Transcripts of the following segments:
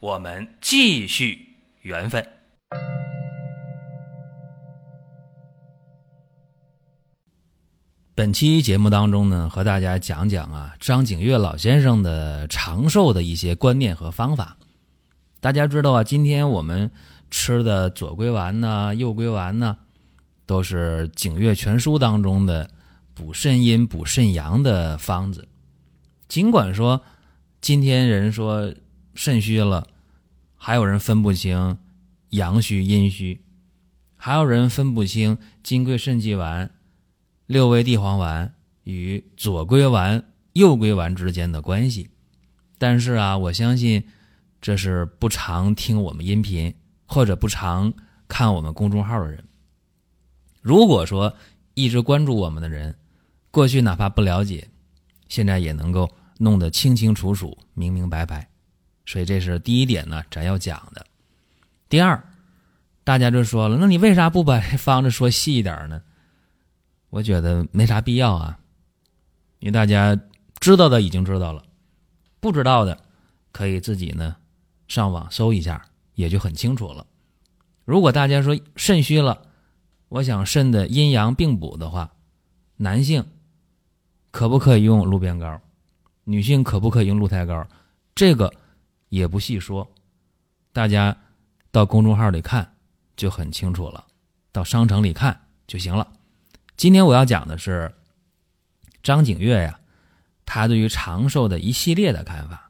我们继续缘分。本期节目当中呢，和大家讲讲啊，张景岳老先生的长寿的一些观念和方法。大家知道啊，今天我们吃的左归丸呢、右归丸呢，都是《景岳全书》当中的补肾阴、补肾阳的方子。尽管说今天人说肾虚了，还有人分不清阳虚、阴虚，还有人分不清金匮肾气丸。六味地黄丸与左归丸、右归丸之间的关系，但是啊，我相信这是不常听我们音频或者不常看我们公众号的人。如果说一直关注我们的人，过去哪怕不了解，现在也能够弄得清清楚楚、明明白白。所以这是第一点呢，咱要讲的。第二，大家就说了，那你为啥不把这方子说细一点呢？我觉得没啥必要啊，因为大家知道的已经知道了，不知道的可以自己呢上网搜一下，也就很清楚了。如果大家说肾虚了，我想肾的阴阳并补的话，男性可不可以用鹿鞭膏？女性可不可以用鹿胎膏？这个也不细说，大家到公众号里看就很清楚了，到商城里看就行了。今天我要讲的是张景岳呀，他对于长寿的一系列的看法。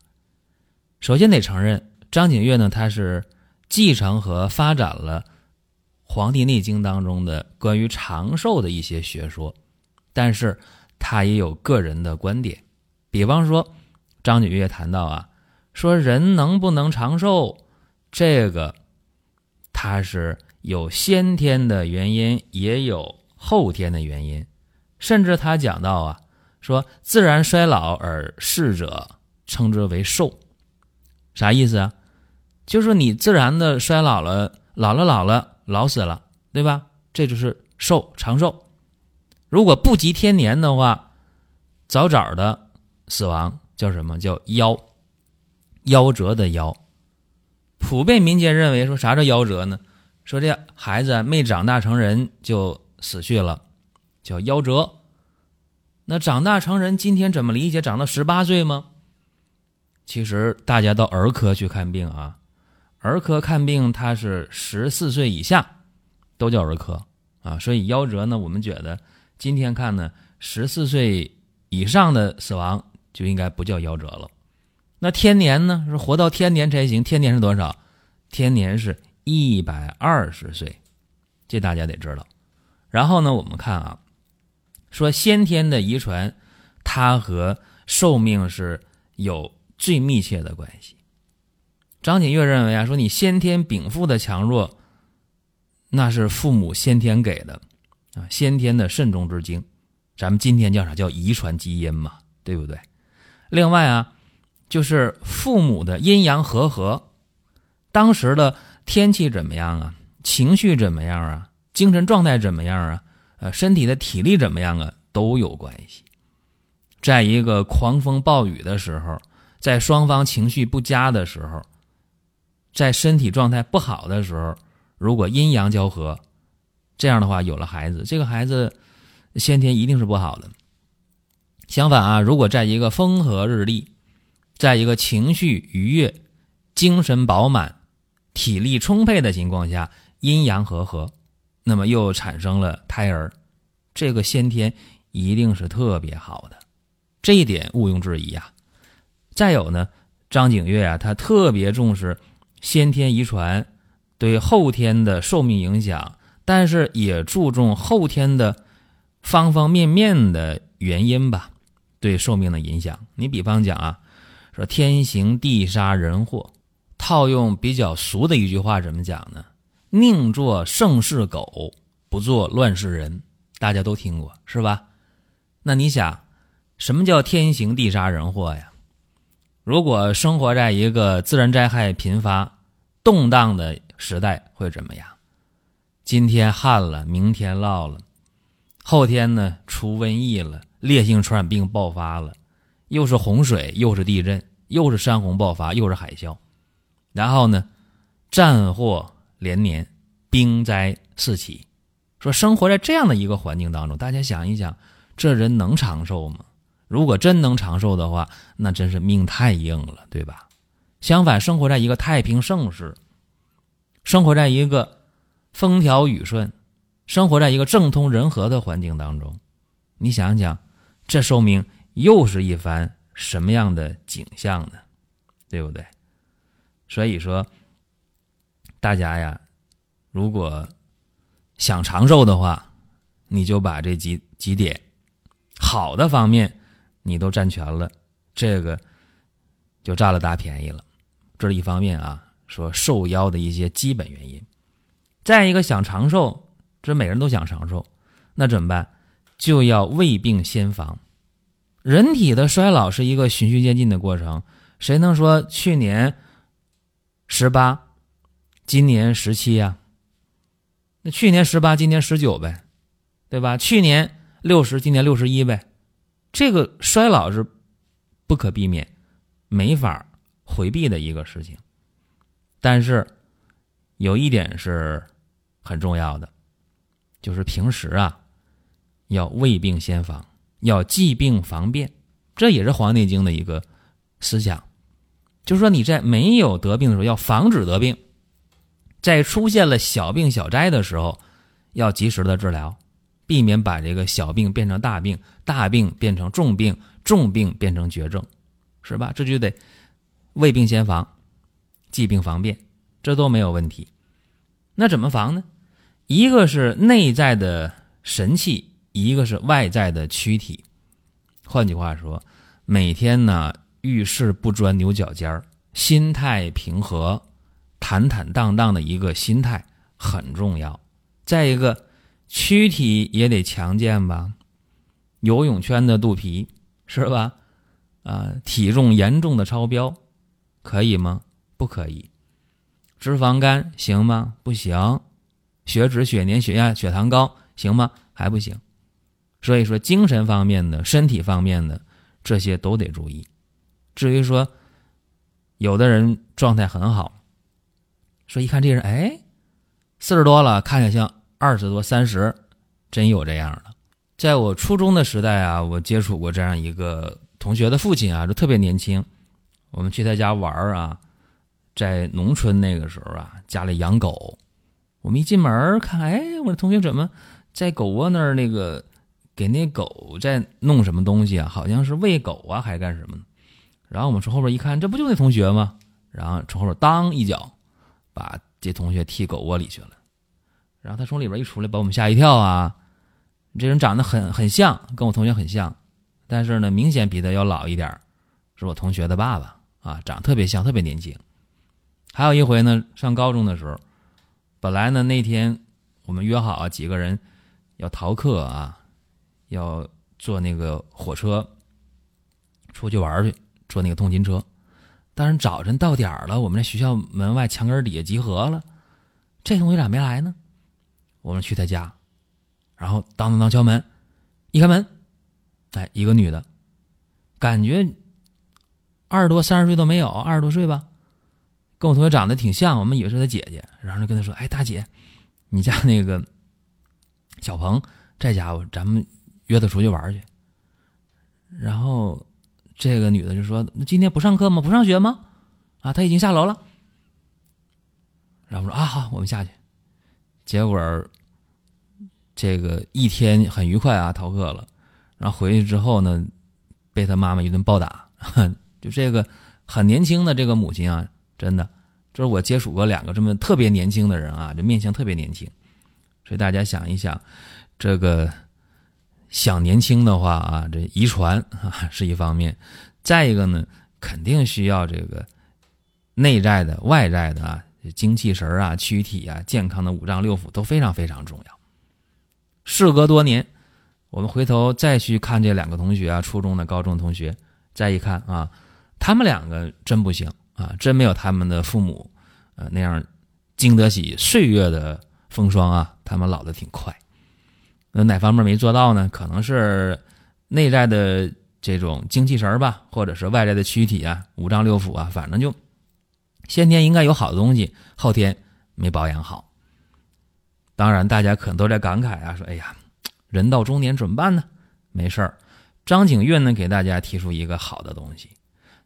首先得承认，张景岳呢，他是继承和发展了《黄帝内经》当中的关于长寿的一些学说，但是他也有个人的观点。比方说，张景岳谈到啊，说人能不能长寿，这个他是有先天的原因，也有。后天的原因，甚至他讲到啊，说自然衰老而逝者称之为寿，啥意思啊？就是你自然的衰老了，老了老了老死了，对吧？这就是寿长寿。如果不及天年的话，早早的死亡叫什么叫夭？夭折的夭。普遍民间认为说啥叫夭折呢？说这孩子没长大成人就。死去了，叫夭折。那长大成人，今天怎么理解？长到十八岁吗？其实大家到儿科去看病啊，儿科看病他是十四岁以下都叫儿科啊。所以夭折呢，我们觉得今天看呢，十四岁以上的死亡就应该不叫夭折了。那天年呢，是活到天年才行。天年是多少？天年是一百二十岁，这大家得知道。然后呢，我们看啊，说先天的遗传，它和寿命是有最密切的关系。张景岳认为啊，说你先天禀赋的强弱，那是父母先天给的啊，先天的肾中之精，咱们今天叫啥叫遗传基因嘛，对不对？另外啊，就是父母的阴阳和合，当时的天气怎么样啊，情绪怎么样啊？精神状态怎么样啊？呃，身体的体力怎么样啊？都有关系。在一个狂风暴雨的时候，在双方情绪不佳的时候，在身体状态不好的时候，如果阴阳交合，这样的话有了孩子，这个孩子先天一定是不好的。相反啊，如果在一个风和日丽，在一个情绪愉悦、精神饱满、体力充沛的情况下，阴阳和合。那么又产生了胎儿，这个先天一定是特别好的，这一点毋庸置疑啊。再有呢，张景岳啊，他特别重视先天遗传对后天的寿命影响，但是也注重后天的方方面面的原因吧，对寿命的影响。你比方讲啊，说天行地杀人祸，套用比较俗的一句话，怎么讲呢？宁做盛世狗，不做乱世人。大家都听过是吧？那你想，什么叫天行地杀人祸呀？如果生活在一个自然灾害频发、动荡的时代，会怎么样？今天旱了，明天涝了，后天呢出瘟疫了，烈性传染病爆发了，又是洪水，又是地震，又是山洪爆发，又是海啸，然后呢，战祸连年，兵灾四起。说生活在这样的一个环境当中，大家想一想，这人能长寿吗？如果真能长寿的话，那真是命太硬了，对吧？相反，生活在一个太平盛世，生活在一个风调雨顺、生活在一个政通人和的环境当中，你想想，这寿命又是一番什么样的景象呢？对不对？所以说，大家呀，如果想长寿的话，你就把这几几点好的方面。你都占全了，这个就占了大便宜了。这是一方面啊，说受腰的一些基本原因。再一个，想长寿，这每人都想长寿，那怎么办？就要未病先防。人体的衰老是一个循序渐进的过程，谁能说去年十八，今年十七呀？那去年十八，今年十九呗，对吧？去年六十，今年六十一呗。这个衰老是不可避免、没法回避的一个事情，但是有一点是很重要的，就是平时啊要未病先防，要既病防变，这也是《黄帝内经》的一个思想，就是说你在没有得病的时候要防止得病，在出现了小病小灾的时候要及时的治疗。避免把这个小病变成大病，大病变成重病，重病变成绝症，是吧？这就得未病先防，既病防变，这都没有问题。那怎么防呢？一个是内在的神气，一个是外在的躯体。换句话说，每天呢遇事不钻牛角尖儿，心态平和、坦坦荡荡的一个心态很重要。再一个。躯体也得强健吧，游泳圈的肚皮是吧？啊，体重严重的超标，可以吗？不可以。脂肪肝行吗？不行。血脂、血粘、血压、血糖高行吗？还不行。所以说，精神方面的、身体方面的这些都得注意。至于说，有的人状态很好，说一看这人，哎，四十多了，看着像。二十多、三十，真有这样的。在我初中的时代啊，我接触过这样一个同学的父亲啊，就特别年轻。我们去他家玩啊，在农村那个时候啊，家里养狗。我们一进门看，哎，我的同学怎么在狗窝那儿那个给那狗在弄什么东西啊？好像是喂狗啊，还是干什么呢？然后我们从后边一看，这不就那同学吗？然后从后边当一脚，把这同学踢狗窝里去了。然后他从里边一出来，把我们吓一跳啊！这人长得很很像，跟我同学很像，但是呢，明显比他要老一点是我同学的爸爸啊，长得特别像，特别年轻。还有一回呢，上高中的时候，本来呢那天我们约好几个人要逃课啊，要坐那个火车出去玩去，坐那个通勤车。但是早晨到点了，我们在学校门外墙根底下集合了，这同学咋没来呢？我们去他家，然后当当当敲门，一开门，哎，一个女的，感觉二十多三十岁都没有，二十多岁吧，跟我同学长得挺像，我们以为是他姐姐，然后就跟他说：“哎，大姐，你家那个小鹏在家不？咱们约他出去玩去。”然后这个女的就说：“那今天不上课吗？不上学吗？啊，他已经下楼了。”然后说：“啊，好，我们下去。”结果。这个一天很愉快啊，逃课了，然后回去之后呢，被他妈妈一顿暴打。就这个很年轻的这个母亲啊，真的，这是我接触过两个这么特别年轻的人啊，这面相特别年轻。所以大家想一想，这个想年轻的话啊，这遗传啊是一方面，再一个呢，肯定需要这个内在的、外在的啊，精气神啊、躯体啊、健康的五脏六腑都非常非常重要。事隔多年，我们回头再去看这两个同学啊，初中的、高中同学，再一看啊，他们两个真不行啊，真没有他们的父母呃那样经得起岁月的风霜啊，他们老的挺快。那哪方面没做到呢？可能是内在的这种精气神吧，或者是外在的躯体啊、五脏六腑啊，反正就先天应该有好的东西，后天没保养好。当然，大家可能都在感慨啊，说：“哎呀，人到中年怎么办呢？”没事儿，张景岳呢给大家提出一个好的东西，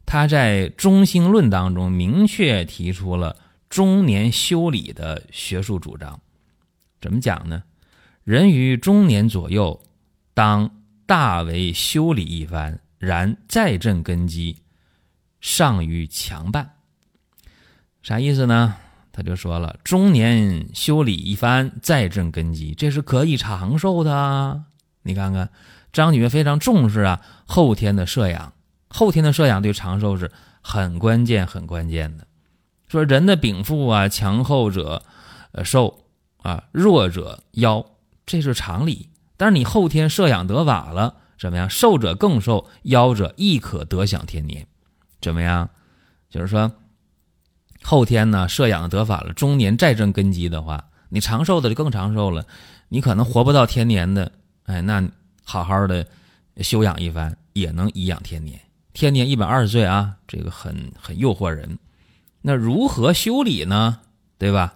他在《中兴论》当中明确提出了中年修理的学术主张。怎么讲呢？人于中年左右，当大为修理一番，然再振根基，尚于强半。啥意思呢？他就说了，中年修理一番，再振根基，这是可以长寿的！你看看，张女非常重视啊，后天的摄养，后天的摄养对长寿是很关键、很关键的。说人的禀赋啊，强后者，呃，寿啊，弱者夭。这是常理，但是你后天摄养得法了，怎么样？寿者更寿，夭者亦可得享天年，怎么样？就是说，后天呢摄养得法了，中年再正根基的话，你长寿的就更长寿了。你可能活不到天年的，哎，那好好的修养一番，也能颐养天年。天年一百二十岁啊，这个很很诱惑人。那如何修理呢？对吧？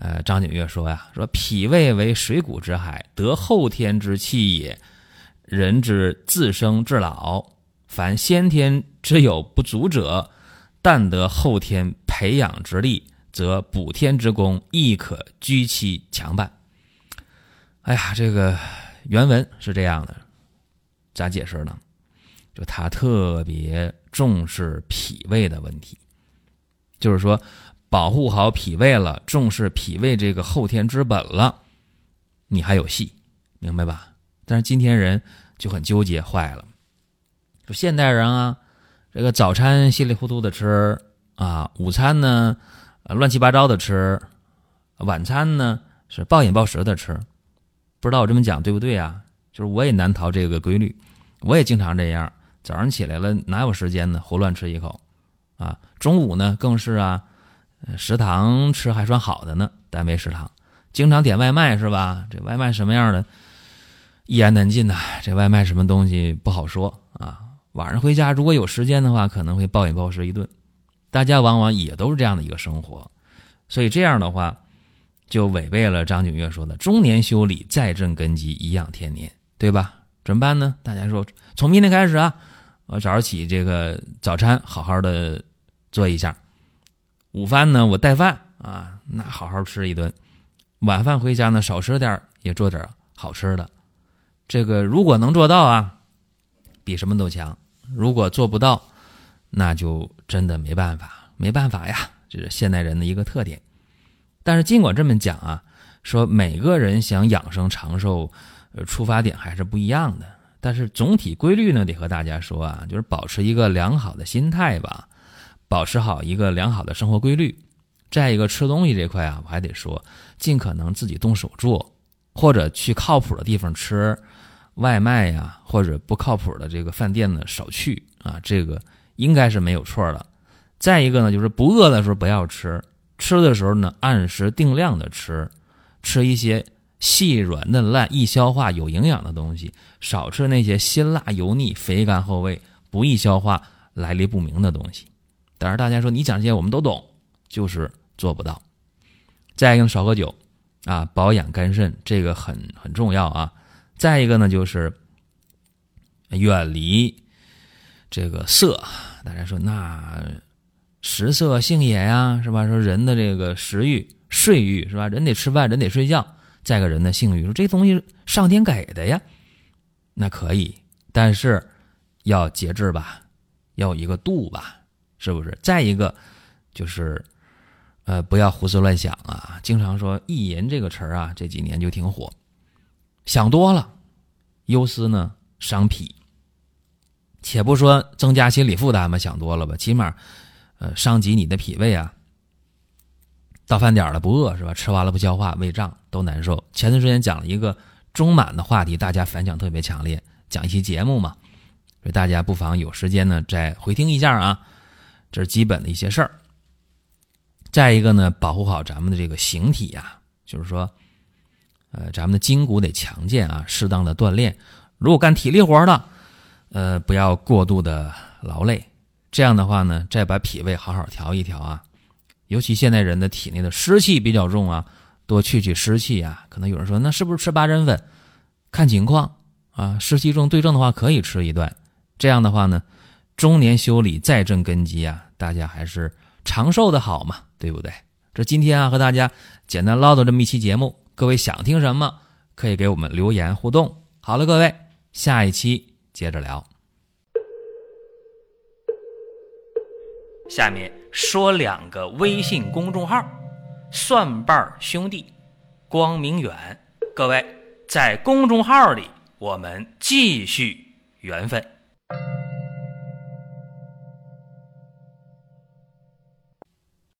呃，张景岳说呀，说脾胃为水谷之海，得后天之气也。人之自生至老，凡先天之有不足者，但得后天培养之力，则补天之功亦可居其强半。哎呀，这个原文是这样的，咋解释呢？就他特别重视脾胃的问题，就是说。保护好脾胃了，重视脾胃这个后天之本了，你还有戏，明白吧？但是今天人就很纠结，坏了。说现代人啊，这个早餐稀里糊涂的吃啊，午餐呢乱七八糟的吃，晚餐呢是暴饮暴食的吃。不知道我这么讲对不对啊？就是我也难逃这个规律，我也经常这样。早上起来了哪有时间呢？胡乱吃一口啊。中午呢更是啊。食堂吃还算好的呢，单位食堂经常点外卖是吧？这外卖什么样的，一言难尽呐。这外卖什么东西不好说啊。晚上回家如果有时间的话，可能会暴饮暴食一顿。大家往往也都是这样的一个生活，所以这样的话就违背了张景岳说的“中年修理，再振根基，颐养天年”，对吧？怎么办呢？大家说，从明天开始啊，我早上起这个早餐好好的做一下。午饭呢，我带饭啊，那好好吃一顿；晚饭回家呢，少吃点也做点好吃的。这个如果能做到啊，比什么都强；如果做不到，那就真的没办法，没办法呀，这是现代人的一个特点。但是尽管这么讲啊，说每个人想养生长寿，呃，出发点还是不一样的。但是总体规律呢，得和大家说啊，就是保持一个良好的心态吧。保持好一个良好的生活规律，再一个吃东西这块啊，我还得说，尽可能自己动手做，或者去靠谱的地方吃外卖呀，或者不靠谱的这个饭店呢少去啊，这个应该是没有错的。再一个呢，就是不饿的时候不要吃，吃的时候呢按时定量的吃，吃一些细软嫩烂、易消化、有营养的东西，少吃那些辛辣油腻、肥甘厚味、不易消化、来历不明的东西。但是大家说你讲这些我们都懂，就是做不到。再一个少喝酒，啊，保养肝肾这个很很重要啊。再一个呢就是远离这个色。大家说那食色性也呀，是吧？说人的这个食欲、睡欲是吧？人得吃饭，人得睡觉。再个人的性欲，说这东西上天给的呀，那可以，但是要节制吧，要有一个度吧。是不是？再一个，就是，呃，不要胡思乱想啊！经常说“意淫”这个词儿啊，这几年就挺火。想多了，忧思呢伤脾。且不说增加心理负担吧，想多了吧，起码呃伤及你的脾胃啊。到饭点了不饿是吧？吃完了不消化，胃胀都难受。前段时间讲了一个中满的话题，大家反响特别强烈，讲一期节目嘛，所以大家不妨有时间呢再回听一下啊。这是基本的一些事儿。再一个呢，保护好咱们的这个形体呀，就是说，呃，咱们的筋骨得强健啊，适当的锻炼。如果干体力活的，呃，不要过度的劳累。这样的话呢，再把脾胃好好调一调啊。尤其现代人的体内的湿气比较重啊，多去去湿气啊。可能有人说，那是不是吃八珍粉？看情况啊，湿气重对症的话可以吃一段。这样的话呢，中年修理再正根基啊，大家还是长寿的好嘛，对不对？这今天啊和大家简单唠叨这么一期节目，各位想听什么可以给我们留言互动。好了，各位，下一期接着聊。下面说两个微信公众号：蒜瓣兄弟、光明远。各位在公众号里，我们继续缘分。